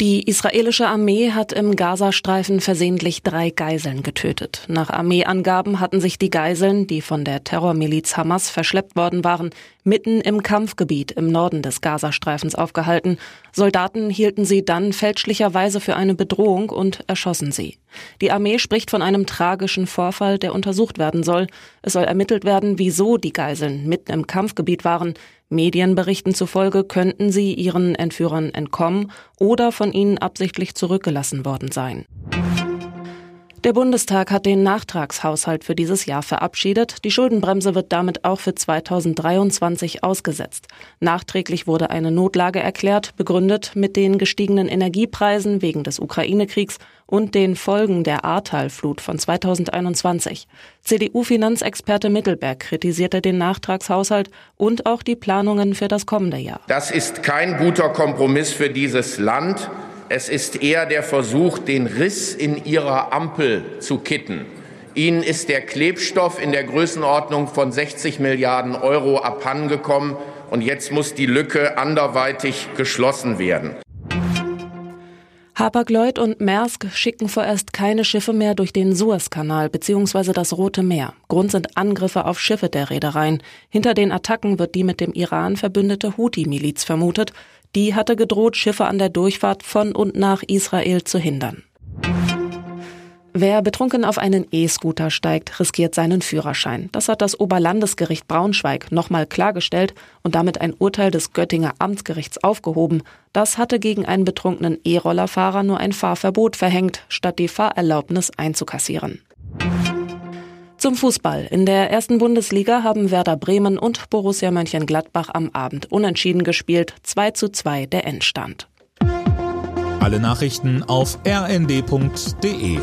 Die israelische Armee hat im Gazastreifen versehentlich drei Geiseln getötet. Nach Armeeangaben hatten sich die Geiseln, die von der Terrormiliz Hamas verschleppt worden waren, mitten im Kampfgebiet im Norden des Gazastreifens aufgehalten. Soldaten hielten sie dann fälschlicherweise für eine Bedrohung und erschossen sie. Die Armee spricht von einem tragischen Vorfall, der untersucht werden soll. Es soll ermittelt werden, wieso die Geiseln mitten im Kampfgebiet waren. Medienberichten zufolge könnten sie ihren Entführern entkommen oder von ihnen absichtlich zurückgelassen worden sein. Der Bundestag hat den Nachtragshaushalt für dieses Jahr verabschiedet. Die Schuldenbremse wird damit auch für 2023 ausgesetzt. Nachträglich wurde eine Notlage erklärt, begründet mit den gestiegenen Energiepreisen wegen des Ukraine-Kriegs und den Folgen der Ahrtal-Flut von 2021. CDU-Finanzexperte Mittelberg kritisierte den Nachtragshaushalt und auch die Planungen für das kommende Jahr. Das ist kein guter Kompromiss für dieses Land. Es ist eher der Versuch, den Riss in ihrer Ampel zu kitten. Ihnen ist der Klebstoff in der Größenordnung von 60 Milliarden Euro abhandengekommen, und jetzt muss die Lücke anderweitig geschlossen werden. Hapag-Lloyd und Maersk schicken vorerst keine Schiffe mehr durch den Suezkanal bzw. das Rote Meer. Grund sind Angriffe auf Schiffe der Reedereien. Hinter den Attacken wird die mit dem Iran verbündete Houthi-Miliz vermutet. Die hatte gedroht, Schiffe an der Durchfahrt von und nach Israel zu hindern. Wer betrunken auf einen E-Scooter steigt, riskiert seinen Führerschein. Das hat das Oberlandesgericht Braunschweig nochmal klargestellt und damit ein Urteil des Göttinger Amtsgerichts aufgehoben. Das hatte gegen einen betrunkenen E-Rollerfahrer nur ein Fahrverbot verhängt, statt die Fahrerlaubnis einzukassieren. Zum Fußball. In der ersten Bundesliga haben Werder Bremen und Borussia Mönchengladbach am Abend unentschieden gespielt. 2 zu 2 der Endstand. Alle Nachrichten auf rnd.de